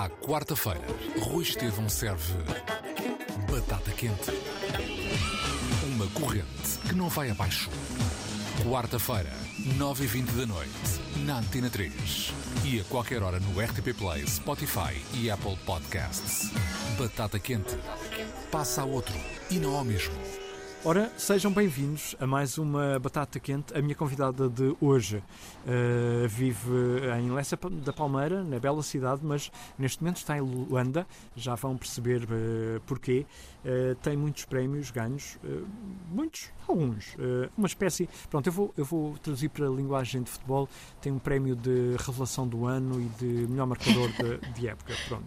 À quarta-feira, Rui Estevão serve batata quente. Uma corrente que não vai abaixo. Quarta-feira, 9h20 da noite, na Antena 3. E a qualquer hora no RTP Play, Spotify e Apple Podcasts. Batata quente. Passa a outro e não ao mesmo. Ora, sejam bem-vindos a mais uma Batata Quente. A minha convidada de hoje uh, vive em Lessa da Palmeira, na bela cidade, mas neste momento está em Luanda. Já vão perceber uh, porquê. Uh, tem muitos prémios ganhos, muitos, alguns. uma espécie. Pronto, eu vou, eu vou traduzir para a linguagem de futebol. Tem um prémio de revelação do ano e de melhor marcador de, de época. Pronto.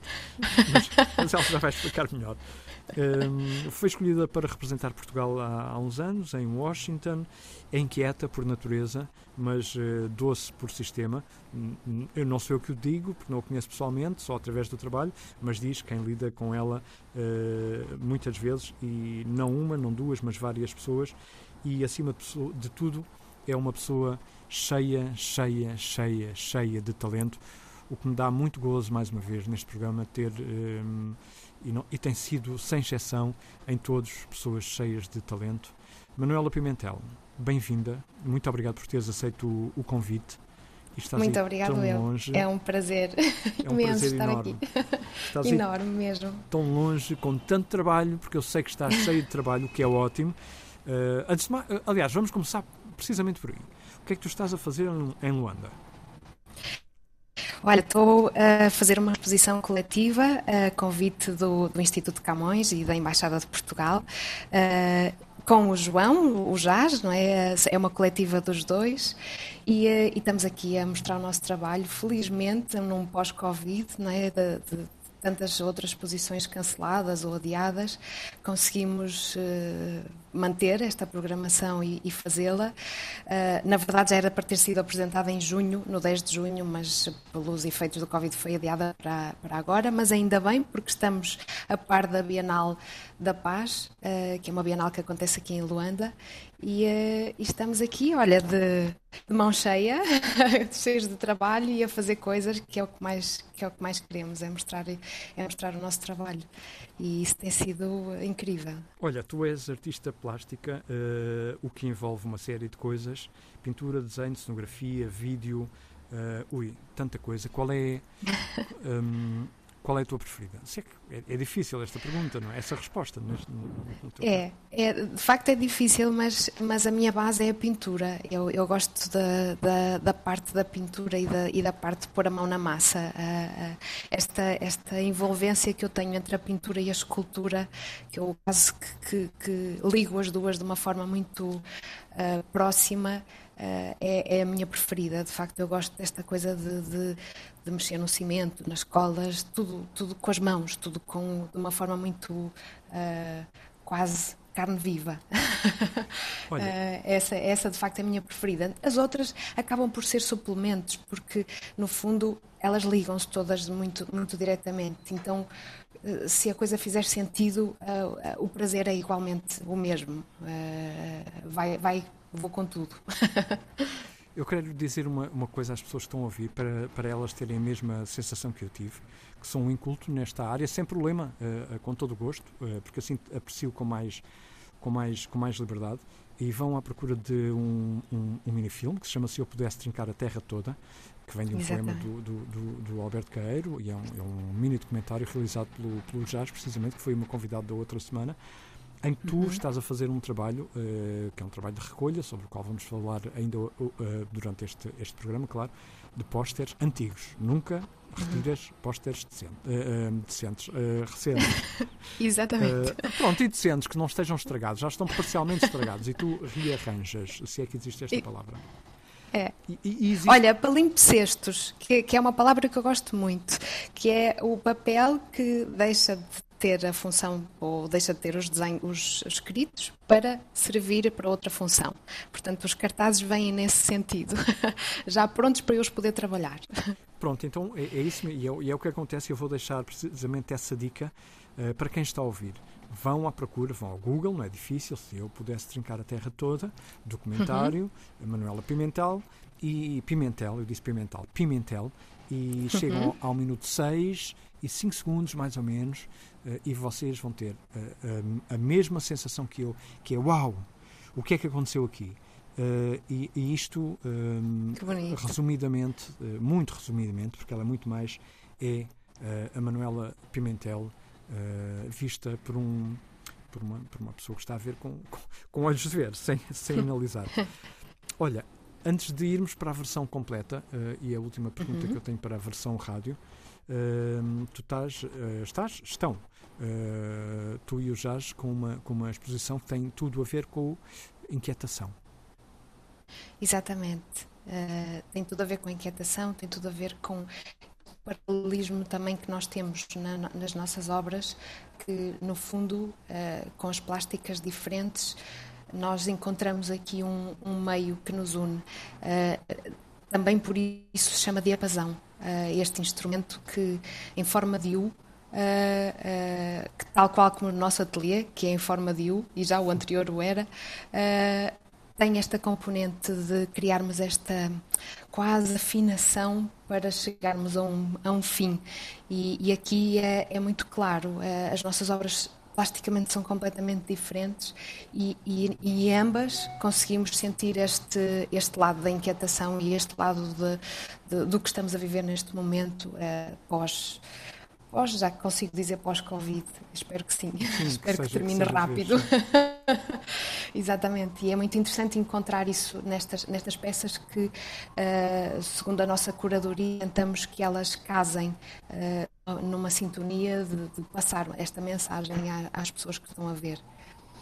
Mas, mas ela já vai explicar melhor. Um, foi escolhida para representar Portugal há, há, uns anos, em Washington. É inquieta por natureza, mas uh, doce por sistema. Eu não sei o que o digo, porque não a conheço pessoalmente, só através do trabalho, mas diz quem lida com ela uh, muitas vezes, e não uma, não duas, mas várias pessoas. E acima de, de tudo, é uma pessoa cheia, cheia, cheia, cheia de talento. O que me dá muito gozo, mais uma vez, neste programa, ter. Um, e, não, e tem sido, sem exceção, em todos, pessoas cheias de talento. Manuela Pimentel, bem-vinda. Muito obrigado por teres aceito o, o convite. Muito obrigado, eu. Longe. É um prazer é um imenso prazer estar enorme. aqui. Estás enorme mesmo. Tão longe, com tanto trabalho, porque eu sei que estás cheio de trabalho, o que é ótimo. Uh, antes mais, uh, aliás, vamos começar precisamente por aí. O que é que tu estás a fazer em Luanda? Olha, estou a fazer uma exposição coletiva a convite do, do Instituto de Camões e da Embaixada de Portugal. Uh, com o João, o Jazz, não é? É uma coletiva dos dois e, uh, e estamos aqui a mostrar o nosso trabalho, felizmente, num pós-Covid, é? De, de, tantas outras posições canceladas ou adiadas, conseguimos uh, manter esta programação e, fazê-la. Uh, na verdade, já era para ter sido apresentada em junho, no 10 de junho, mas pelos efeitos do Covid foi adiada para, agora. Mas ainda bem, porque estamos a par da Bienal da Paz, uh, que é uma Bienal que acontece aqui em Luanda, e, uh, e estamos aqui, olha, de, de mão cheia, cheios de trabalho e a fazer coisas que é o que mais, que é o que mais queremos, é mostrar, é mostrar o nosso trabalho. E isso tem sido incrível. Olha, tu és artista plástica, uh, o que envolve uma série de coisas: pintura, desenho, cenografia, vídeo. Uh, ui, tanta coisa. Qual é. Um, Qual é a tua preferida? É, é, é, difícil esta pergunta, não é? Essa resposta. No, no é, é, de facto é difícil, mas, mas a minha base é a pintura. Eu, eu gosto da, da, da parte da pintura e da, e da parte de pôr a mão na massa. Uh, uh, esta, esta envolvência que eu tenho entre a pintura e a escultura, que eu quase que, que, que ligo as duas de uma forma muito uh, próxima. Uh, é, é, a minha preferida. De facto, eu gosto desta coisa de, de, de, mexer no cimento, nas colas, tudo, tudo com as mãos, tudo com, de uma forma muito uh, quase carne viva. uh, essa, essa, de facto, é a minha preferida. As outras acabam por ser suplementos, porque, no fundo, elas ligam-se todas muito, muito diretamente. Então, se a coisa fizer sentido, o prazer é igualmente o mesmo. vai, vai vou com tudo. eu quero dizer uma, uma coisa às pessoas que estão a ouvir, para, para elas terem a mesma sensação que eu tive, que sou um inculto nesta área, sem problema, uh, com todo o gosto, uh, porque assim aprecio com mais, com, mais, com mais liberdade, e vão à procura de um, um, um minifilme que se chama Se Eu Pudesse Trincar a Terra Toda, que vem de um Exatamente. poema do, do, do, do, Alberto Caeiro, e é um, é um mini documentário realizado pelo, pelo Jazz, precisamente, que foi uma convidada da outra semana, em que tu uhum. estás a fazer um trabalho, uh, que é um trabalho de recolha, sobre o qual vamos falar ainda uh, durante este, este programa, claro, de pósteres antigos. Nunca retiras uhum. pósteres decentes, uh, decentes, recentes. Exatamente. pronto, e decentes, que não estejam estragados, já estão parcialmente estragados, e tu rearranjas, se é que existe esta e... palavra. É. E, e existe... Olha, palimpsestos, que, que é uma palavra que eu gosto muito, que é o papel que deixa de ter a função ou deixa de ter os desenhos os escritos para servir para outra função. Portanto, os cartazes vêm nesse sentido, já prontos para eu os poder trabalhar. Pronto, então é, é isso e é, é, o que acontece. Eu vou deixar precisamente essa dica uh, para quem está a ouvir. Vão à procura, vão ao Google, não é difícil. Se eu pudesse trincar a terra toda, documentário, uhum. Manuela Pimentel e Pimentel, eu disse Pimentel, Pimentel, e chegam uhum. ao, ao minuto 6 e 5 segundos, mais ou menos, uh, e vocês vão ter uh, a mesma sensação que eu, que é uau, o que é que aconteceu aqui? Uh, e, e, isto, resumidamente, muito resumidamente, porque ela é muito mais, é a Manuela Pimentel vista por um por uma, por uma pessoa que está a ver com, com, com olhos de ver, sem, sem analisar. Olha, antes de irmos para a versão completa, uh, e a última pergunta uhum. que eu tenho para a versão rádio, tu estás, uh, estás estão, tu e o Jazz, com uma, com uma exposição que tem tudo a ver com inquietação. Exatamente. tem tudo a ver com inquietação, tem tudo a ver com paralelismo também que nós temos na, nas nossas obras, que no fundo, com as plásticas diferentes, nós encontramos aqui um, um meio que nos une. Uh, também por isso se chama diapasão, uh, este instrumento que, em forma de U, que, tal qual como o nosso ateliê, que é em forma de U, e já o anterior o era, tem esta componente de criarmos esta quase afinação para chegarmos a um, a um fim. E, e aqui é, é, muito claro, eh, as nossas obras plasticamente são completamente diferentes e, e, e ambas conseguimos sentir este, este lado da inquietação e este lado de, de, do que estamos a viver neste momento eh, pós pós, já consigo dizer pós-Covid, espero que sim, sim espero que, que termine que rápido. Exatamente, e é muito interessante encontrar isso nestas, nestas peças que, uh, segundo a nossa curadoria, tentamos que elas casem uh, numa sintonia de, de, passar esta mensagem às pessoas que estão a ver.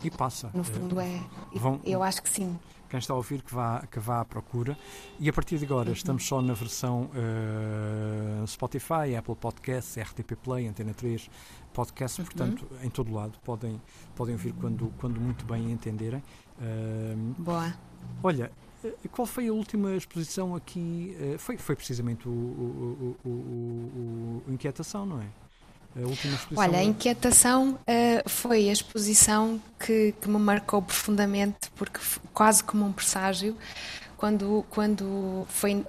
E passa. No fundo é. Vão, eu acho que sim quem está a ouvir que vá, que vá à procura. E a partir de agora uhum. estamos só na versão uh, Spotify, Apple Podcasts, RTP Play, Antena 3 Podcast, uhum. portanto, em todo lado. Podem, podem ouvir quando, quando muito bem entenderem. Uh, Boa. Olha, eh, qual foi a última exposição aqui? Foi, foi precisamente o, o, o, o, o Inquietação, não é? Olha, a inquietação uh, foi a exposição que, que, me marcou profundamente, porque quase como um presságio, quando, quando foi,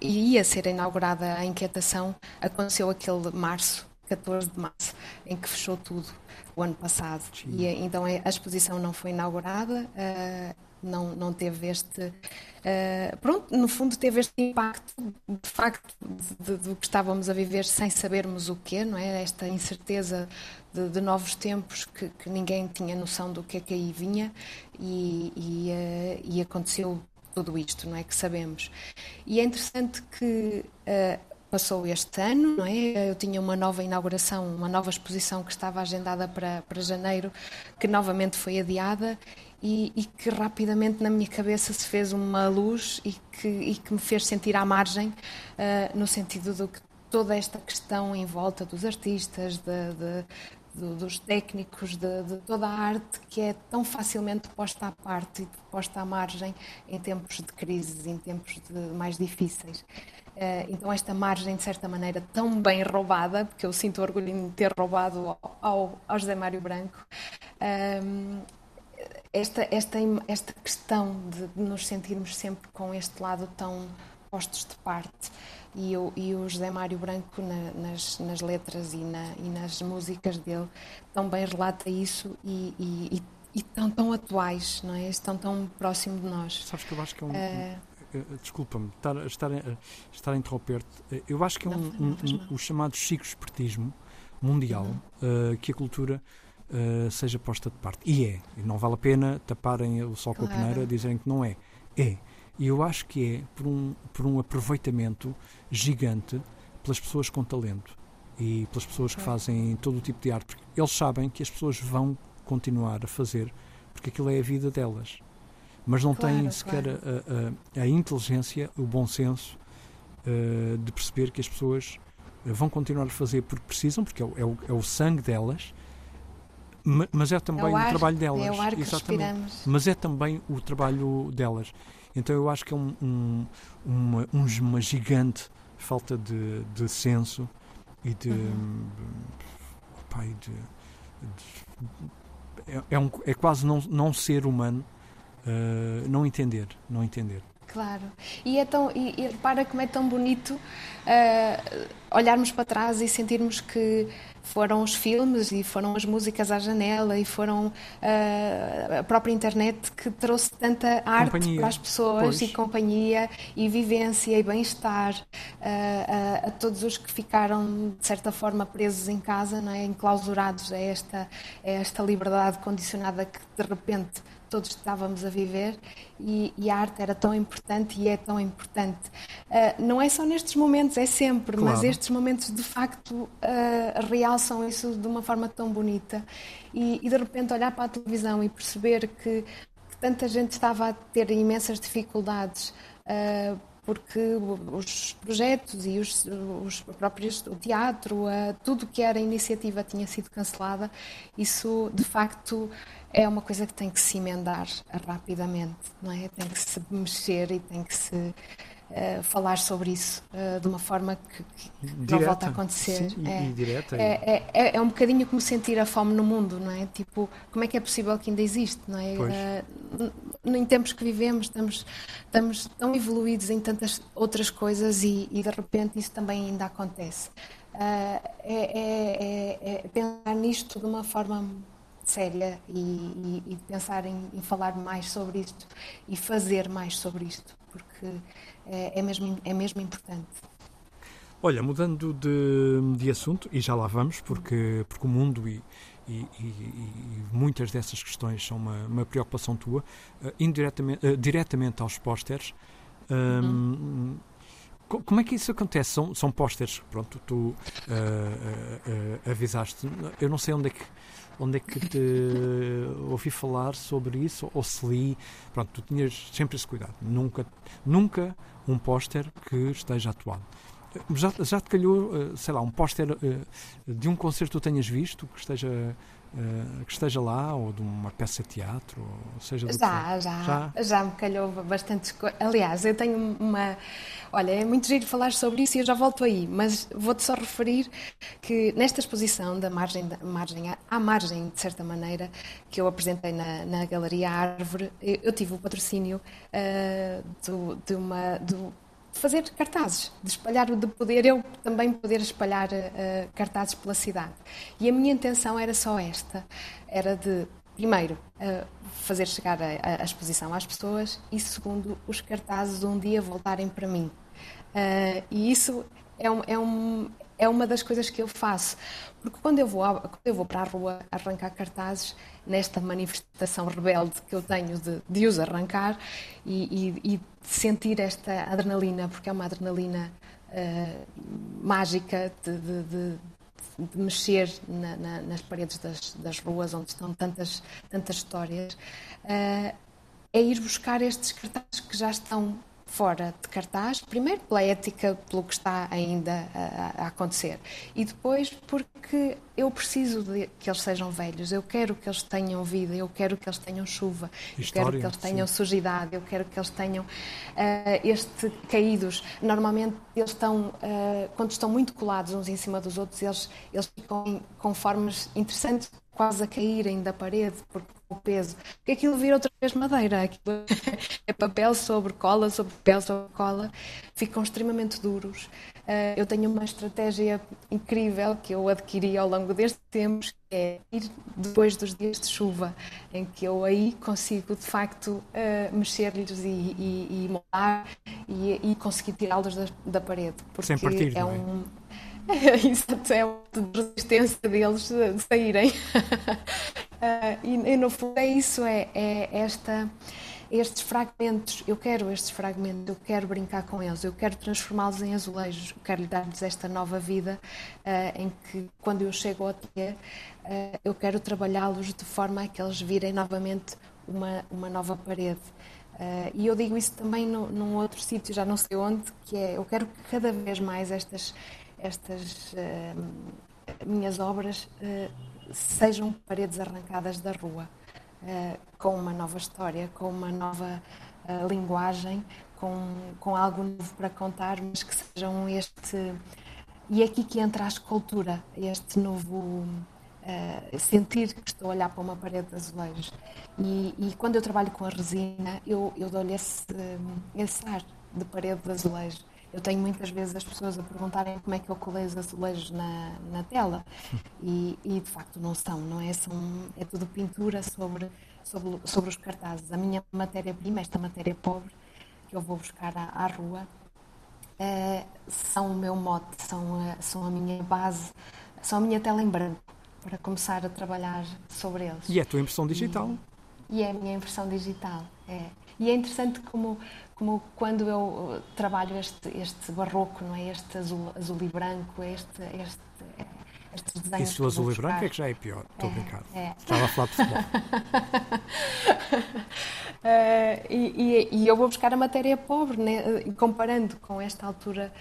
ia ser inaugurada a inquietação, aconteceu aquele março, 14 de março, em que fechou tudo o ano passado. Sim. E então a exposição não foi inaugurada, uh, não, não teve este Uh, pronto, no fundo teve este impacto de facto do que estávamos a viver sem sabermos o quê, não é? Esta incerteza de, de novos tempos que, que, ninguém tinha noção do que é que aí vinha e, e, uh, e, aconteceu tudo isto, não é? Que sabemos. E é interessante que uh, passou este ano, não é? Eu tinha uma nova inauguração, uma nova exposição que estava agendada para, para janeiro, que novamente foi adiada e, e, que rapidamente na minha cabeça se fez uma luz e que, e que me fez sentir à margem, uh, no sentido de que toda esta questão em volta dos artistas, de, de, de, dos técnicos, de, toda a arte que é tão facilmente posta à parte e posta à margem em tempos de crises, em tempos mais difíceis. Uh, então esta margem, de certa maneira, tão bem roubada, porque eu sinto orgulho em ter roubado ao, ao, José Mário Branco, uh, esta, esta, esta questão de, nos sentirmos sempre com este lado tão postos de parte e, eu, e o José Mário Branco na, nas, nas letras e, na, e nas músicas dele também relata isso e, e, e, tão, tão atuais, não é? Estão tão próximo de nós. Sabes que eu acho que é um... Uh, Desculpa-me estar, estar, estar a interromper-te. Eu acho que é um, um, um, o chamado chico espertismo mundial uhum. uh, que a cultura uh, seja posta de parte. E é. E não vale a pena taparem o sol com a peneira dizerem que não é. É. E eu acho que é por um, por um aproveitamento gigante pelas pessoas com talento e pelas pessoas que fazem todo o tipo de arte, porque eles sabem que as pessoas vão continuar a fazer, porque aquilo é a vida delas. Mas não claro, têm sequer claro. a, a, a, inteligência, o bom senso uh, de perceber que as pessoas vão continuar a fazer porque precisam, porque é o, é o, é o sangue delas mas é também é o, ar, o, trabalho delas. É o ar que Exatamente. Respiramos. Mas é também o trabalho delas. Então eu acho que é um, um, uma, uma gigante falta de, de senso e de. Uhum. Pai, de, de é, é, um, é, quase não, não ser humano uh, não entender. Não entender. Claro. E, é tão, e, e repara como é tão bonito uh, olharmos para trás e sentirmos que foram os filmes e foram as músicas à janela e foram uh, a própria internet que trouxe tanta arte companhia. para as pessoas pois. e companhia e vivência e bem-estar uh, a, a, todos os que ficaram de certa forma presos em casa, não é? enclausurados a esta, a esta liberdade condicionada que de repente todos estávamos a viver e, e, a arte era tão importante e é tão importante. Uh, não é só nestes momentos, é sempre, claro. mas estes momentos de facto uh, realçam isso de uma forma tão bonita. E, e, de repente olhar para a televisão e perceber que, que tanta gente estava a ter imensas dificuldades. Uh, porque os projetos e os, os próprios o teatro, tudo que era iniciativa tinha sido cancelada. Isso, de facto, é uma coisa que tem que se emendar rapidamente, não é? Tem que se mexer e tem que se uh, falar sobre isso uh, de uma forma que, que não volta a acontecer. Sim, é, e, direta. É, é, é, é, um bocadinho como sentir a fome no mundo, não é? Tipo, como é que é possível que ainda existe, não é? Uh, em tempos que vivemos estamos, estamos tão evoluídos em tantas outras coisas e, e de repente isso também ainda acontece. É, é, é pensar nisto de uma forma séria e, e, e pensar em, em, falar mais sobre isto e fazer mais sobre isto, porque é, é mesmo, é mesmo importante. Olha, mudando de, de assunto, e já lá vamos, porque, porque o mundo e, e, e, e, muitas dessas questões são uma, uma preocupação tua, uh, indiretamente, uh, diretamente aos pósteres. Um, uhum. Como é que isso acontece? São, são pósteres, pronto, tu uh, avisaste, eu não sei onde é que onde é que te ouvi falar sobre isso ou se li. Pronto, tu tinhas sempre esse cuidado. Nunca, nunca um póster que esteja atuado. Já, já te calhou, eh, sei lá, um póster eh, de um concerto que tu tenhas visto que esteja que esteja lá, ou de uma peça de teatro, ou seja já, já, já, já me calhou bastante coisas. Aliás, eu tenho uma. Olha, é muito giro falar sobre isso e eu já volto aí, mas vou-te só referir que nesta exposição da margem, da margem à margem, de certa maneira, que eu apresentei na, na Galeria Árvore, eu, eu tive o patrocínio uh, do, de uma. Do, fazer cartazes, de espalhar, de poder eu também poder espalhar uh, cartazes pela cidade. E a minha intenção era só esta, era de primeiro uh, fazer chegar a, a, exposição às pessoas e segundo os cartazes um dia voltarem para mim. Uh, e isso é um, é um, é uma das coisas que eu faço. Porque quando eu vou, quando eu vou para a rua arrancar cartazes, nesta manifestação rebelde que eu tenho de, de os arrancar e, e, e sentir esta adrenalina, porque é uma adrenalina uh, mágica de, de, de, de mexer na, na, nas paredes das, das, ruas onde estão tantas, tantas histórias, uh, é ir buscar estes cartazes que já estão fora de cartaz, primeiro pela ética, pelo que está ainda a, a, acontecer, e depois porque eu preciso de que eles sejam velhos, eu quero que eles tenham vida, eu quero que eles tenham chuva, História, eu quero que eles tenham sim. sujidade, eu quero que eles tenham uh, este caídos. Normalmente eles estão, uh, quando estão muito colados uns em cima dos outros, eles, eles ficam com formas interessantes quase a caírem da parede porque o peso, porque aquilo vira outra vez madeira, aquilo é papel sobre cola, sobre papel sobre cola, ficam extremamente duros. Uh, eu tenho uma estratégia incrível que eu adquiri ao longo destes tempos, que é ir depois dos dias de chuva, em que eu aí consigo de facto uh, mexer-lhes e, e, e moldar e, e conseguir tirá-los da, da, parede. Porque Sem partir, é um. É? Exato, é uma resistência deles de saírem. uh, e, e, no fundo é isso, é, é esta, estes fragmentos, eu quero estes fragmentos, eu quero brincar com eles, eu quero transformá-los em azulejos, eu quero lhe dar-lhes esta nova vida uh, em que quando eu chego ao ateliê, uh, eu quero trabalhá-los de forma a que eles virem novamente uma, uma nova parede. Uh, e eu digo isso também no, num outro sítio, já não sei onde, que é, eu quero que cada vez mais estas estas uh, minhas obras uh, sejam paredes arrancadas da rua, uh, com uma nova história, com uma nova linguagem, com, com algo novo para contar, mas que sejam este. E é aqui que entra a escultura, este novo. uh, sentir que estou a olhar para uma parede de azulejos. E, e quando eu trabalho com a resina, eu, eu dou-lhe esse, esse ar de parede de azulejo. Eu tenho muitas vezes as pessoas a perguntarem como é que eu colei os azulejos na, na tela e, e, de facto não são, não é? São, é tudo pintura sobre, sobre, sobre os cartazes. A minha matéria-prima, esta matéria pobre que eu vou buscar à, à rua, é, são o meu mote, são a, são a minha base, são a minha tela em branco para começar a trabalhar sobre eles. E é a tua impressão digital? E, e é a minha impressão digital, é. E é interessante como, como quando eu trabalho este, este barroco, não é? Este azul, azul e branco, este, este, estes desenhos. Isso do azul e branco é que já é pior, estou é, a brincar. É. Estava a falar de futebol. uh, e, e, e, eu vou buscar a matéria pobre, né? comparando com esta altura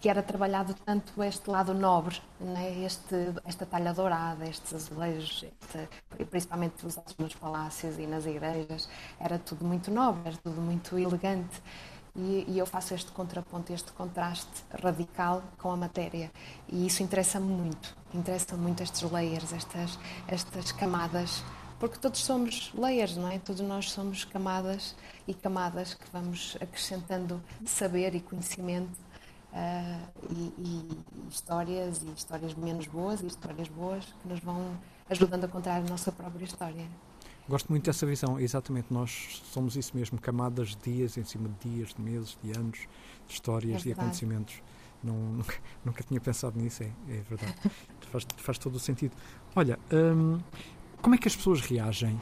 que era trabalhado tanto este lado nobre, né? este, esta talha dourada, estes azulejos, este, principalmente usados nos palácios e nas igrejas, era tudo muito nobre, era tudo muito elegante. E, e eu faço este contraponto, este contraste radical com a matéria. E isso interessa-me muito. Interessa-me muito estes layers, estas, estas camadas porque todos somos layers, não é? Todos nós somos camadas e camadas que vamos acrescentando saber e conhecimento uh, e, e, histórias, e histórias menos boas e histórias boas que nos vão ajudando a contar a nossa própria história. Gosto muito dessa visão, exatamente. Nós somos isso mesmo, camadas de dias em cima de dias, de meses, de anos, de histórias é e acontecimentos. Não, nunca, nunca, tinha pensado nisso, é, é verdade. faz, faz todo o sentido. Olha, hum, como é que as pessoas reagem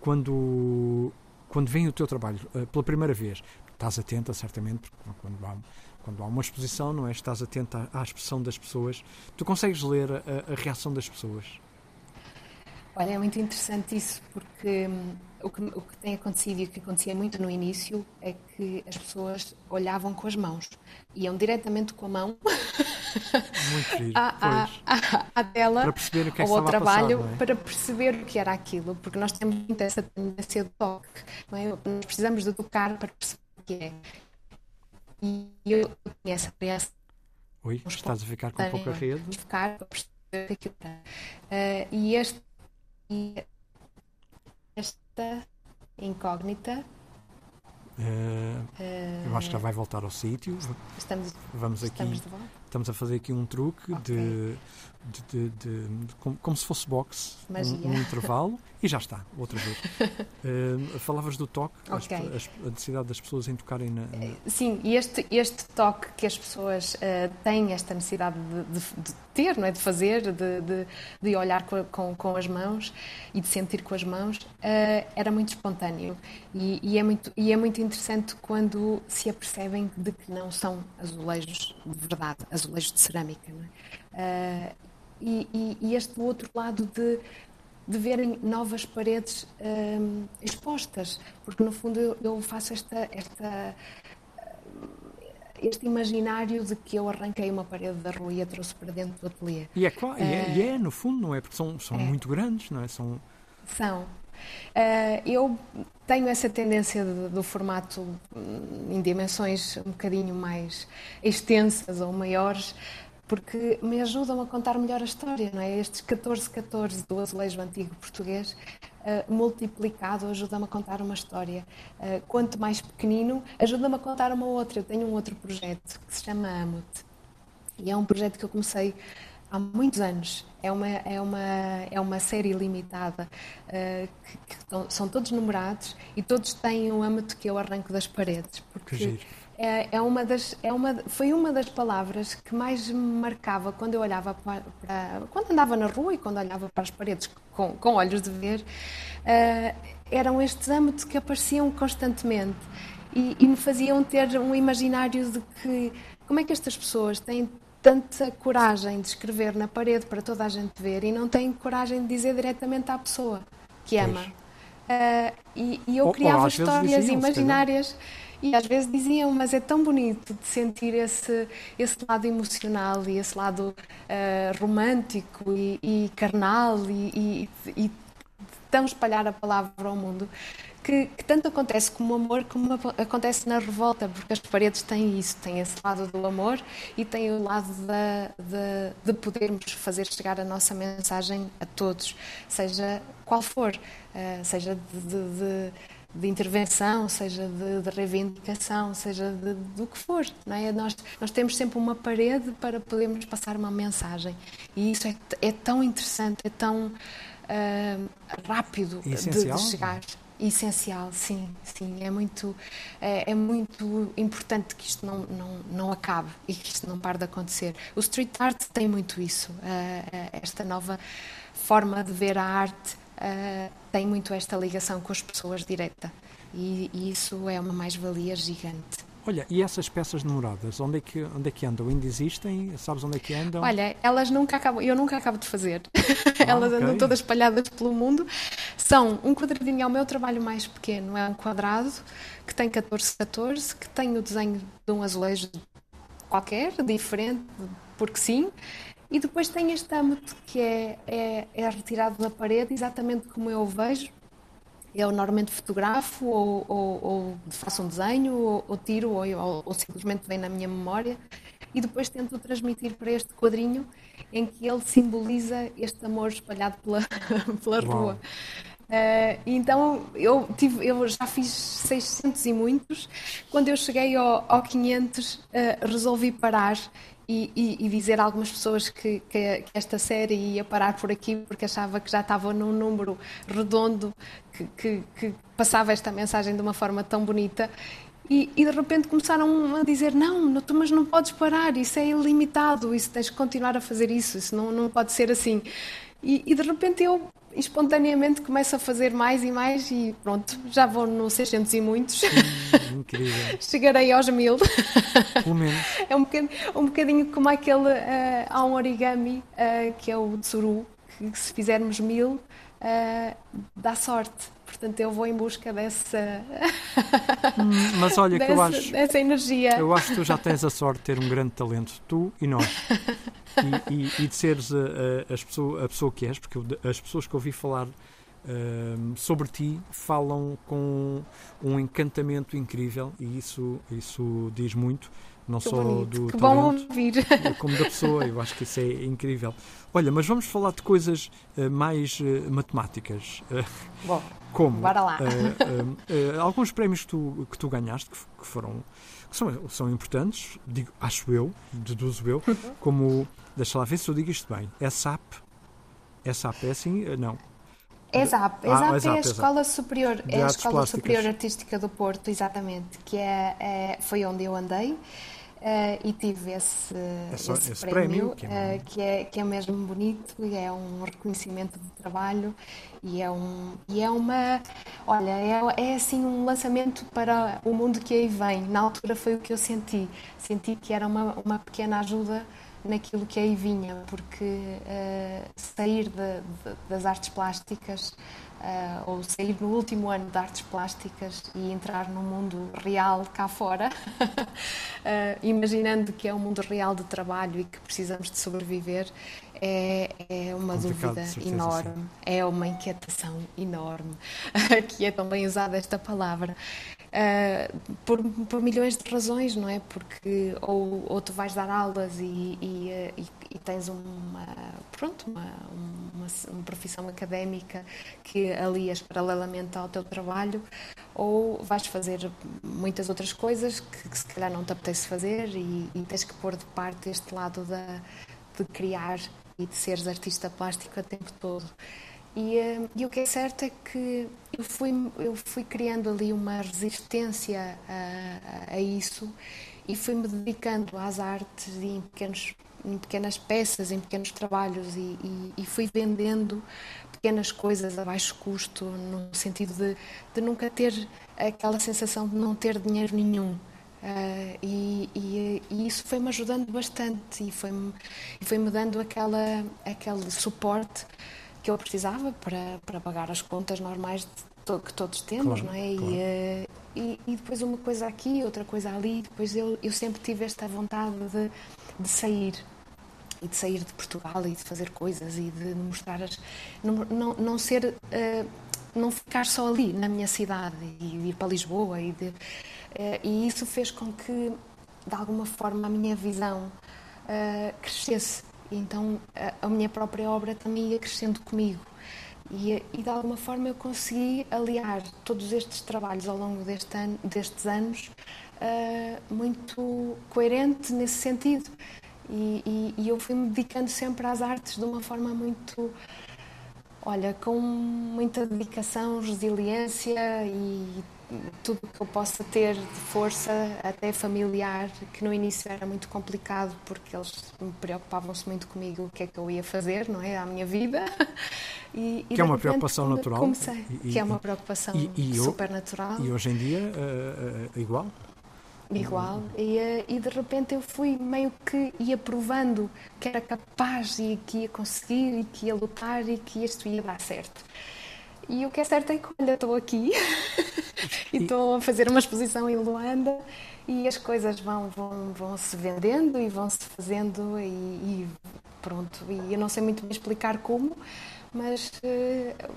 quando, quando veem o teu trabalho uh, pela primeira vez? Estás atenta, certamente, porque quando há quando há uma exposição, não é? Estás atento à, expressão das pessoas. Tu consegues ler a, a, reação das pessoas? Olha, é muito interessante isso, porque hum, o, que, o que tem acontecido e o que acontecia muito no início é que as pessoas olhavam com as mãos, iam diretamente com a mão muito à, à, à, tela para perceber o que é ou ao trabalho passar, é? para perceber o que era aquilo, porque nós temos muito essa tendência de toque, é? nós precisamos de tocar para perceber o que é. E eu tinha essa criança. Oi, estás a ficar com pouca rede? Ficar para perceber aquilo. Uh, e este, esta incógnita. Uh, eu acho que já vai voltar ao sítio. Estamos, Vamos aqui. Estamos, estamos a fazer aqui um truque okay. de de, de, de, de como, como, se fosse boxe, um, um, intervalo, e já está, outra vez. uh, falavas do toque, okay. as, a necessidade das pessoas em tocarem na, na... Eh, sim, e este, este toque que as pessoas uh, têm, esta necessidade de, ter, não é? de fazer, de, de, olhar com, com, com, as mãos e de sentir com as mãos, uh, era muito espontâneo. E, e, é muito, e é muito interessante quando se apercebem de que não são azulejos de verdade, azulejos de cerâmica. Não é? E, e, e este outro lado de, de verem novas paredes um, expostas, porque no fundo eu, eu faço esta, esta, este imaginário de que eu arranquei uma parede da rua e a trouxe para dentro do ateliê. E é claro, uh, é, e é, no fundo, não é? Porque são, são é. muito grandes, não é? São. São. Uh, eu tenho essa tendência de, do formato hum, em dimensões um bocadinho mais extensas ou maiores, porque me ajudam a contar melhor a história, não é? Estes 14-14 do azulejo antigo português, uh, multiplicado, ajuda-me a contar uma história. Uh, quanto mais pequenino, ajuda-me a contar uma outra. Eu tenho um outro projeto que se chama Amut, e é um projeto que eu comecei há muitos anos. É uma, é uma, é uma série limitada, uh, que, que, são todos numerados e todos têm um âmbito que eu arranco das paredes. Porque é, é, uma das, é uma, foi uma das palavras que mais me marcava quando eu olhava para, para quando andava na rua e quando olhava para as paredes com, com olhos de ver, uh, eram estes âmbitos que apareciam constantemente e, e me faziam ter um imaginário de que como é que estas pessoas têm tanta coragem de escrever na parede para toda a gente ver e não têm coragem de dizer diretamente à pessoa que ama. Uh, e, e, eu criava histórias imaginárias. E às vezes diziam, mas é tão bonito de sentir esse, esse lado emocional e esse lado uh, romântico e, e carnal e, e, e, tão espalhar a palavra ao mundo, que, que, tanto acontece como o amor, como acontece na revolta, porque as paredes têm isso, têm esse lado do amor e têm o lado de, de podermos fazer chegar a nossa mensagem a todos, seja qual for, uh, seja de, de, de, intervenção, seja de, reivindicação, seja do que for. Não é? nós, nós temos sempre uma parede para podermos passar uma mensagem e isso é, é tão interessante, é tão uh, rápido de, de chegar essencial, sim, sim. É muito, é, é, muito importante que isto não, não, não acabe e que isto não pare de acontecer. O street art tem muito isso. Uh, esta nova forma de ver a arte uh, tem muito esta ligação com as pessoas direta. E, e isso é uma mais-valia gigante. Olha, e essas peças numeradas, onde é que, onde é que andam? Ainda existem? Sabes onde é que andam? Olha, elas nunca acabam, eu nunca acabo de fazer. Ah, elas okay. andam todas espalhadas pelo mundo. São um quadradinho, é o meu trabalho mais pequeno, é um quadrado que tem 14 14, que tem o desenho de um azulejo qualquer, diferente, porque sim. E depois tem este âmbito que é, é, é retirado da parede, exatamente como eu o vejo, eu normalmente fotografo ou, ou, ou faço um desenho ou, ou tiro ou, ou, simplesmente vem na minha memória e depois tento transmitir para este quadrinho em que ele simboliza este amor espalhado pela, pela rua. Uh, então eu, tive, eu já fiz 600 e muitos. Quando eu cheguei ao, ao 500, uh, eh, resolvi parar e, e, e, dizer a algumas pessoas que, que, esta série ia parar por aqui porque achava que já estava num número redondo que, que, que passava esta mensagem de uma forma tão bonita e, e, de repente começaram a dizer não, não, mas não podes parar, isso é ilimitado, isso tens que continuar a fazer isso, isso não, não pode ser assim. E, e de repente eu espontaneamente começo a fazer mais e mais e pronto, já vou no 600 e muitos. Hum, incrível. Chegarei aos mil. Pelo menos. É um bocadinho, um bocadinho como aquele, uh, há um origami uh, que é o tsuru, que se fizermos mil, uh, dá sorte. Portanto, eu vou em busca dessa. Hum, mas olha, dessa, que eu acho. Dessa energia. Eu acho que tu já tens a sorte de ter um grande talento, tu e nós. E, e, e de seres a, a, a, pessoa, a pessoa que és, porque as pessoas que ouvi falar uh, sobre ti falam com um encantamento incrível e isso, isso diz muito não que só bonito. do que talento, ouvir. como da pessoa. Eu acho que isso é incrível. Olha, mas vamos falar de coisas uh, mais uh, matemáticas. Uh, Bom, como bora lá. alguns prémios que tu, que tu ganhaste, que, que foram que são, são importantes, digo, acho eu, deduzo eu, como, deixa lá ver se eu digo isto bem, SAP, SAP é assim, não, ESAP, ESAP, ah, ESAP é a Escola Superior, é a Escola Plásticas. Superior Artística do Porto, exatamente, que é, é foi onde eu andei. Uh, e tive esse, é só, esse, esse prémio, prémio que, é... Uh, que, é, que é mesmo bonito e é um reconhecimento de trabalho e é, um, e é uma olha é, é assim um lançamento para o mundo que aí vem. Na altura foi o que eu senti. Senti que era uma, uma pequena ajuda naquilo que aí vinha, porque uh, sair de, de, das artes plásticas uh, ou sair no último ano de artes plásticas e entrar no mundo real cá fora, uh, imaginando que é um mundo real de trabalho e que precisamos de sobreviver, é, é uma dúvida enorme, sim. é uma inquietação enorme, que é também usada esta palavra. Uh, por, por, milhões de razões, não é? Porque ou, ou tu vais dar aulas e, e, e, e tens uma, pronto, uma, uma, uma, profissão académica que alias paralelamente ao teu trabalho, ou vais fazer muitas outras coisas que, que se calhar não te apetece fazer e, e tens que pôr de parte este lado da, de criar e de seres artista plástico a tempo todo. E, eh, e, o que é certo é que eu fui, eu fui criando ali uma resistência a, a isso e fui-me dedicando às artes e em, pequenos, em pequenas peças, em pequenos trabalhos e, e, e, fui vendendo pequenas coisas a baixo custo, no sentido de, de nunca ter aquela sensação de não ter dinheiro nenhum. Uh, e, e, e, isso foi-me ajudando bastante e foi-me foi -me dando aquela, aquele suporte que eu precisava para, para pagar as contas normais to, que todos temos, claro, não é? Claro. E, uh, e, e, depois uma coisa aqui, outra coisa ali, depois eu, eu sempre tive esta vontade de, de sair. e de sair de Portugal e de fazer coisas e de mostrar as. não, não, não ser. Uh, não ficar só ali na minha cidade e ir para Lisboa e, de, uh, e isso fez com que de alguma forma a minha visão uh, crescesse então a, a, minha própria obra também ia crescendo comigo. E, e, de alguma forma eu consegui aliar todos estes trabalhos ao longo deste ano, destes anos uh, muito coerente nesse sentido. E, e, e eu fui-me dedicando sempre às artes de uma forma muito, olha, com muita dedicação, resiliência e tudo que eu possa ter de força, até familiar, que no início era muito complicado porque eles preocupavam-se muito comigo o que é que eu ia fazer, não é, à minha vida. E, e que é uma preocupação natural. Comecei, e, que é uma preocupação super natural. E hoje em dia uh, uh, igual? igual e, eh, e de repente eu fui meio que ia provando que era capaz e que ia conseguir e que ia lutar e que isto ia dar certo. E o que é certo é que olha, estou aqui e estou a fazer uma exposição em Luanda e as coisas vão, vão, vão se vendendo e vão se fazendo e, e pronto. E eu não sei muito bem explicar como, mas uh,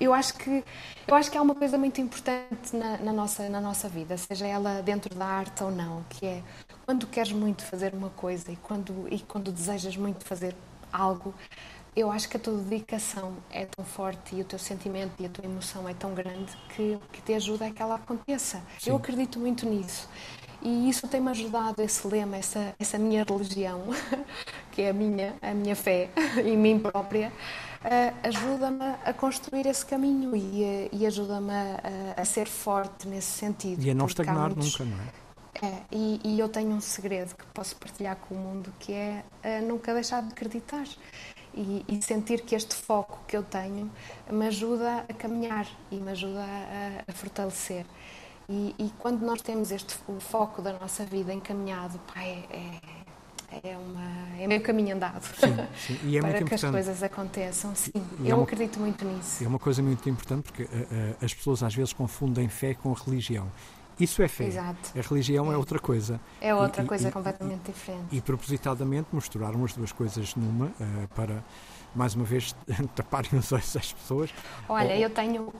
eu acho que eu acho que há uma coisa muito importante na, na, nossa na nossa vida, seja ela dentro da arte ou não, que é quando queres muito fazer uma coisa e quando e quando desejas muito fazer algo, eu acho que a tua dedicação é tão forte e o teu sentimento e a tua emoção é tão grande que que te ajuda a que ela aconteça. Sim. Eu acredito muito nisso. E isso tem-me ajudado, esse lema, essa, essa minha religião, que é a minha, a minha fé em mim própria, ajuda-me a construir esse caminho e, e ajuda-me a, a, ser forte nesse sentido. E a não estagnar muitos... nunca, não é? É, e, e, eu tenho um segredo que posso partilhar com o mundo, que é uh, nunca deixar de acreditar. E, e, sentir que este foco que eu tenho me ajuda a caminhar e me ajuda a, a fortalecer. E, e, quando nós temos este o foco da nossa vida encaminhado, pá, é, é é, uma, é meio caminho andado sim, sim. E é para que importante. as coisas aconteçam. Sim, e é eu é uma, acredito muito nisso. É uma coisa muito importante porque uh, uh, as pessoas às vezes confundem fé com religião. Isso é fé. Exato. A religião é, é outra coisa. É outra e, coisa e, completamente diferente. E, propositadamente misturaram as duas coisas numa uh, para mais uma vez, taparem os olhos às pessoas. Olha, Ou... eu tenho.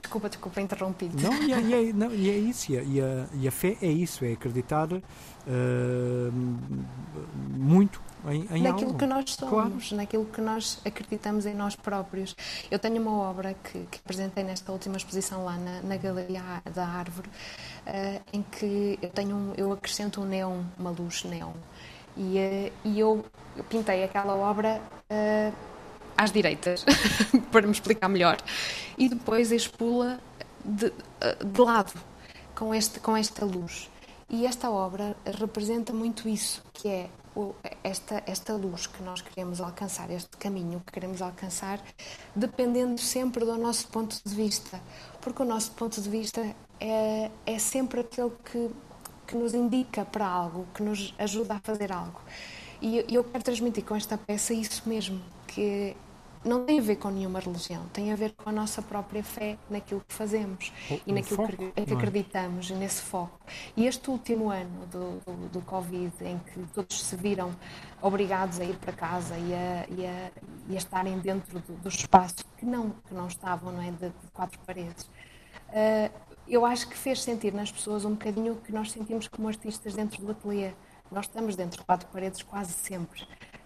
Desculpa, desculpa, interrompido. Não, e é, e é, não, e é isso. E a, e a, fé é isso, é acreditar uh, muito em, em naquilo algo. que nós somos, claro. naquilo que nós acreditamos em nós próprios. Eu tenho uma obra que, que apresentei nesta última exposição lá na, na Galeria da Árvore, uh, em que eu tenho um, eu acrescento um neon, uma luz neon. E, uh, e eu, eu, pintei aquela obra uh, às direitas, para me explicar melhor, e depois expula de, uh, de lado, com, este, com esta luz. E esta obra representa muito isso, que é esta, esta luz que nós queremos alcançar, este caminho que queremos alcançar, dependendo sempre do nosso ponto de vista, porque o nosso ponto de vista é, é sempre aquele que que nos indica para algo, que nos ajuda a fazer algo. E eu quero transmitir com esta peça isso mesmo, que não tem a ver com nenhuma religião, tem a ver com a nossa própria fé naquilo que fazemos o, e naquilo foco, que, que é? acreditamos, nesse foco. E este último ano do, do, do, Covid, em que todos se viram obrigados a ir para casa e a, e a, e a estarem dentro do, do, espaço que não, que não estavam, não é, de, de quatro paredes, uh, eu acho que fez sentir nas pessoas um bocadinho o que nós sentimos como artistas dentro do ateliê. Nós estamos dentro de quatro paredes quase sempre.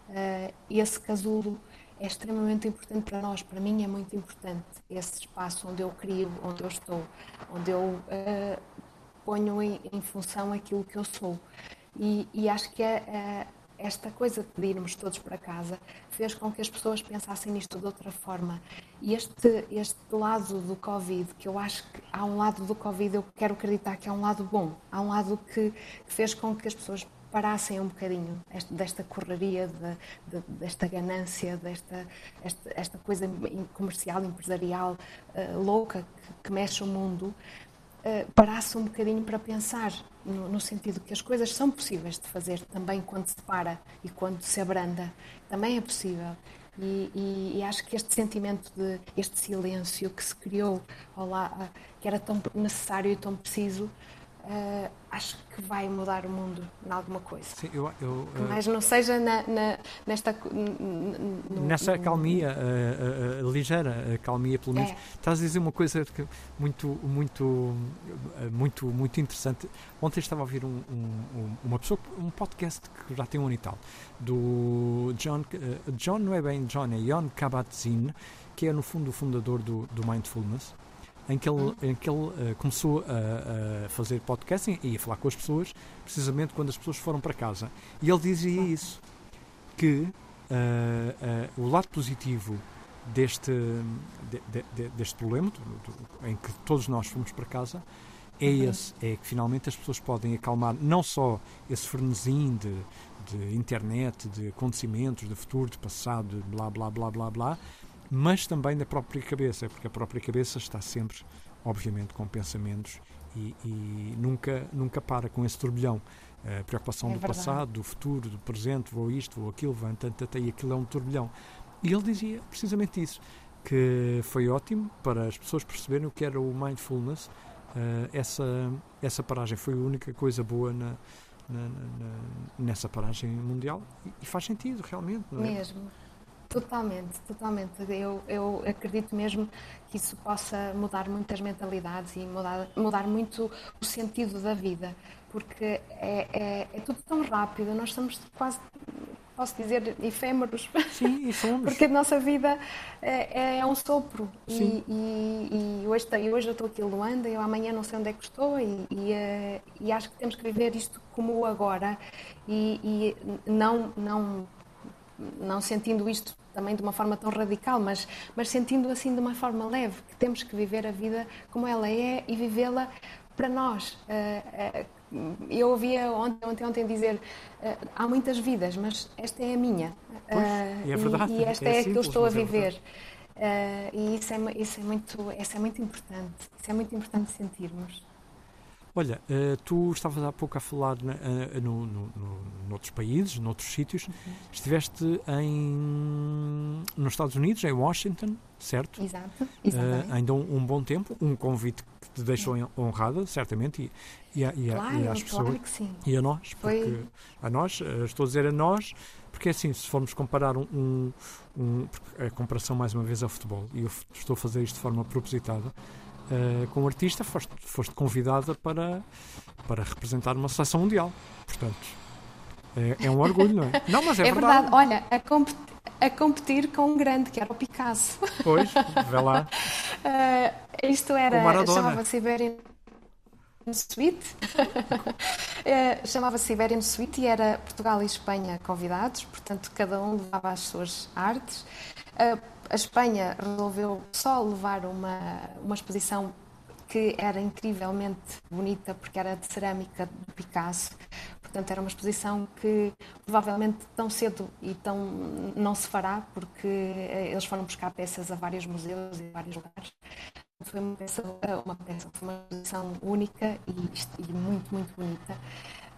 Uh, esse casulo é extremamente importante para nós, para mim é muito importante. Esse espaço onde eu crio, onde eu estou, onde eu uh, ponho em, em, função aquilo que eu sou. E, e acho que é, uh, esta coisa de irmos todos para casa fez com que as pessoas pensassem nisto de outra forma. E este, este lado do Covid, que eu acho que há um lado do Covid, eu quero acreditar que há um lado bom, há um lado que fez com que as pessoas parassem um bocadinho desta correria, de, de, desta ganância, desta esta, esta coisa comercial, empresarial uh, louca que, que mexe o mundo uh, parasse um bocadinho para pensar, no, no, sentido que as coisas são possíveis de fazer também quando se para e quando se abranda, também é possível. E, e, e acho que este sentimento de este silêncio que se criou, lá, que era tão necessário e tão preciso, uh, acho que vai mudar o mundo em alguma coisa. Sim, eu, eu, uh, Mas não seja na, na, nesta. Nessa calmia uh, ligeira, calmia pelo menos. É. Estás a dizer uma coisa que, muito, muito, muito, muito interessante. Ontem estava a ouvir um, um, uma pessoa, um podcast que já tem um ano e tal, do John. John não é bem John, é Jon Kabat-Zinn, que é no fundo o fundador do, do Mindfulness em que ele, em que ele uh, começou a, a, fazer podcasting e a falar com as pessoas, precisamente quando as pessoas foram para casa. E ele dizia isso, que uh, uh, o lado positivo deste, de, de, deste problema, do, do, em que todos nós fomos para casa, é uhum. esse, é que finalmente as pessoas podem acalmar não só esse frenesim de, de internet, de acontecimentos, de futuro, de passado, de blá blá blá blá blá, mas também da própria cabeça, porque a própria cabeça está sempre, obviamente, com pensamentos e, e nunca, nunca para com esse turbilhão. A preocupação é do verdade. passado, do futuro, do presente, vou isto, vou aquilo, vou tanto, até e aquilo é um turbilhão. E ele dizia precisamente isso, que foi ótimo para as pessoas perceberem o que era o mindfulness. Uh, essa, essa paragem foi a única coisa boa na, na, na, nessa paragem mundial e, e faz sentido realmente. Não é? Mesmo. Totalmente, totalmente. Eu, eu acredito mesmo que isso possa mudar muitas mentalidades e mudar, mudar muito o sentido da vida, porque é, é, é tudo tão rápido, nós estamos quase, posso dizer, efêmeros. Sim, e somos. porque a nossa vida é, é um sopro. E, e, e, hoje, e hoje eu estou aqui em Luanda, eu amanhã não sei onde é que estou, e, e, eh, e acho que temos que viver isto como agora e, e não. não não sentindo isto também de uma forma tão radical, mas, mas sentindo assim de uma forma leve, que temos que viver a vida como ela é e vivê-la para nós. Eh, eh, eu ouvia ontem, ontem, ontem dizer eh, há muitas vidas, mas esta é a minha. Pois, é verdade, e, e esta é, é a que eu estou a é viver. É e isso é, isso, é muito, isso é muito importante. Isso é muito importante sentirmos. Olha, uh, tu estavas há pouco a falar na, uh, no, no, no, noutros países, noutros sítios. Uhum. Estiveste em, nos Estados Unidos, em Washington, certo? Exato, exatamente. Uh, ainda um, um, bom tempo, um convite que te deixou é. honrada, certamente, e, e, a, e, claro, e às pessoas. Claro que sim. E a nós, porque Foi... a nós, estou a dizer a nós, porque é assim, se formos comparar um, um, um a comparação mais uma vez ao futebol, e eu estou a fazer isto de forma propositada, uh, como artista, foste, foste convidada para, para representar uma seleção mundial. Portanto, é, é um orgulho, não é? Não, mas é, é verdade. verdade. Olha, a, comp a, competir com um grande, que era o Picasso. Pois, vê lá. Uh, isto era, chamava-se Iberian Suite. uh, chamava-se Iberian Suite e era Portugal e Espanha convidados, portanto, cada um levava as suas artes. Uh, a Espanha resolveu só levar uma, uma exposição que era incrivelmente bonita, porque era de cerâmica do Picasso. Portanto, era uma exposição que provavelmente tão cedo e tão não se fará, porque eh, eles foram buscar peças a vários museus e vários lugares. Foi uma peça, uma, peça, uma exposição única e, e muito, muito bonita.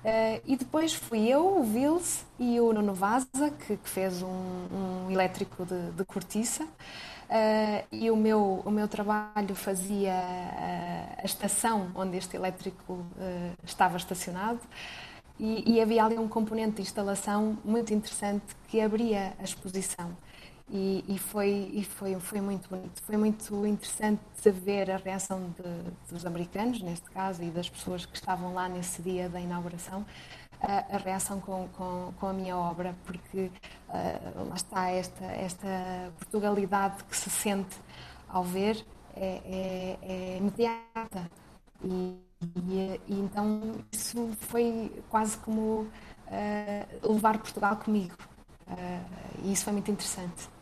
Uh, e depois fui eu, o Vils e o Nuno Vaza, que, que fez um, um, elétrico de, de cortiça. Uh, e o meu, o meu trabalho fazia uh, a estação onde este elétrico estava estacionado. E, e havia ali um componente de instalação muito interessante que abria a exposição. E, e, foi, e foi, foi muito bonito. Foi muito interessante ver a reação de, dos americanos, neste caso, e das pessoas que estavam lá nesse dia da inauguração, a, a reação com, com, com, a minha obra, porque uh, lá está esta, esta Portugalidade que se sente ao ver é, é, é imediata. E, e, e, então isso foi quase como uh, levar Portugal comigo. Uh, e isso foi muito interessante.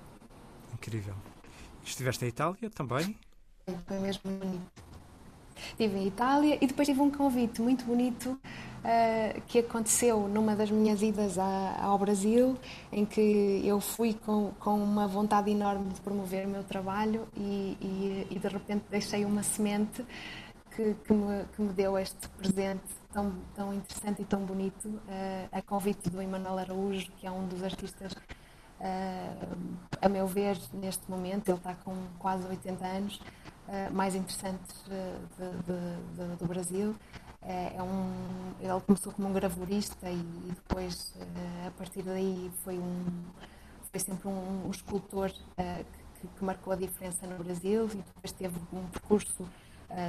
Incrível. Estiveste em Itália também? Foi mesmo bonito. Estive em Itália e depois tive um convite muito bonito uh, que aconteceu numa das minhas idas a, ao Brasil, em que eu fui com, com uma vontade enorme de promover o meu trabalho e, e, e de repente deixei uma semente que, que, me, que me deu este presente tão, tão interessante e tão bonito, uh, a convite do Emanuel Araújo, que é um dos artistas a meu ver, neste momento, ele está com quase 80 anos, uh, mais interessantes de, de, de, do Brasil. é, é um, ele começou como um gravurista e, e depois, a partir daí, foi, um, foi sempre um, um escultor que, que, marcou a diferença no Brasil e depois teve um percurso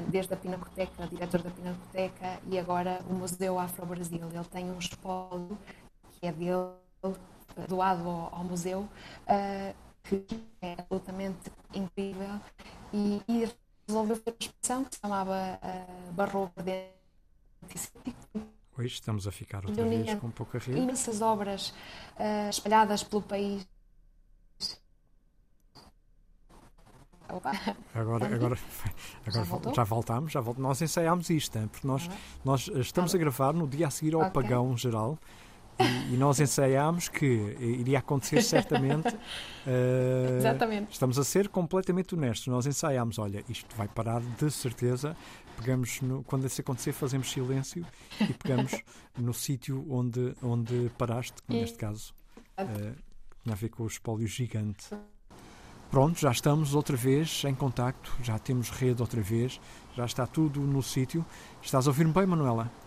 desde a Pinacoteca, diretor da Pinacoteca, e agora o Museu Afro-Brasil. Ele tem um espólio que é dele, doado ao, ao museu, que é absolutamente incrível. E, e resolveu fazer uma exposição que se chamava Barroco Ardente Hoje estamos a ficar outra vez com pouca rede. Imensas obras uh, espalhadas pelo país. Agora, agora, agora já, já voltámos, já voltamos. Nós ensaiámos isto, porque nós, nós estamos a gravar no dia a seguir ao okay. apagão geral e, e, nós ensaiámos que iria acontecer certamente. Uh, Exatamente. Estamos a ser completamente honestos. Nós ensaiámos, olha, isto vai parar de certeza. Pegamos, no, quando isso acontecer, fazemos silêncio e pegamos no sítio onde, onde paraste, que neste caso uh, tinha a ver com o espólio gigante. Pronto, já estamos outra vez em contacto, já temos rede outra vez, já está tudo no sítio. Estás a ouvir-me bem, Manuela?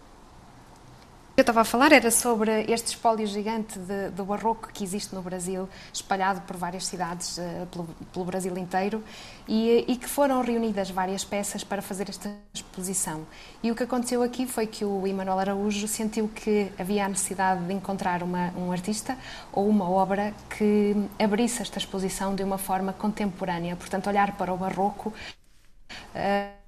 Eu estava a falar era sobre este espólio gigante de, do barroco que existe no Brasil, espalhado por várias cidades uh, pelo, pelo, Brasil inteiro, e, e, que foram reunidas várias peças para fazer esta exposição. E o que aconteceu aqui foi que o Emanuel Araújo sentiu que havia a necessidade de encontrar uma, um artista ou uma obra que abrisse esta exposição de uma forma contemporânea, portanto, olhar para o barroco. Uh,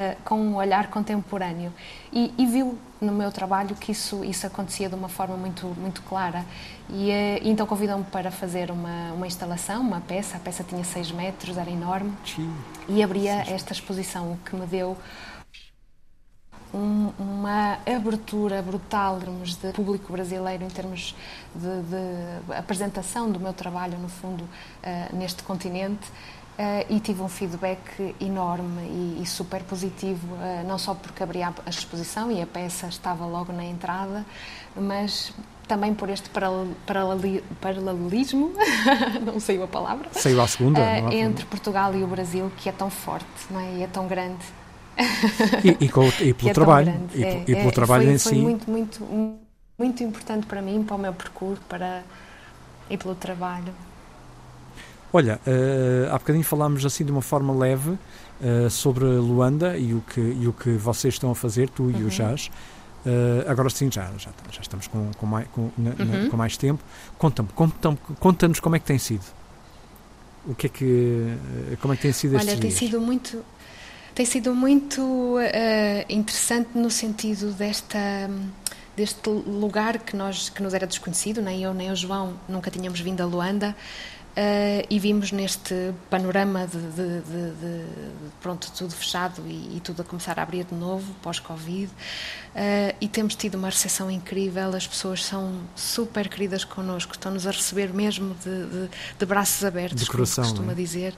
eh, com um olhar contemporâneo. E, e, viu no meu trabalho que isso isso acontecia de uma forma muito muito clara. E, uh, então convidou-me para fazer uma uma instalação uma peça. A peça tinha 6 metros era enorme. Sim. e abria esta exposição o que me deu um, uma abertura brutal em termos de público brasileiro, em termos de, de apresentação do meu trabalho, no fundo, uh, neste continente. Uh, e tive um feedback enorme e, e super positivo, uh, não só porque abri a, exposição e a peça estava logo na entrada, mas também por este paralelismo, não saiu a palavra, saiu a segunda, uh, entre Portugal e o Brasil, que é tão forte não é? e é tão grande. E, e, com, e pelo é trabalho, e, é, e, pelo é, trabalho foi, em foi si. muito, muito, muito importante para mim, para o meu percurso, para, e pelo trabalho. Olha, uh, há bocadinho falámos assim de uma forma leve uh, sobre Luanda e o, que, e o que vocês estão a fazer, tu uhum. e o uhum. Jazz. Uh, agora sim, já, já, já estamos com, com, mais, com, na, uhum. na, com mais tempo. Conta-nos conta, conta como é que tem sido. O que é que, como é que tem sido Olha, tem dias? sido muito, tem sido muito uh, interessante no sentido desta deste lugar que nós que nos era desconhecido, nem eu nem o João nunca tínhamos vindo a Luanda. Uh, e vimos neste panorama de, de, de, de pronto tudo fechado e, e, tudo a começar a abrir de novo pós-Covid uh, e temos tido uma recepção incrível as pessoas são super queridas connosco estão-nos a receber mesmo de, braços abertos de coração, como costuma é? dizer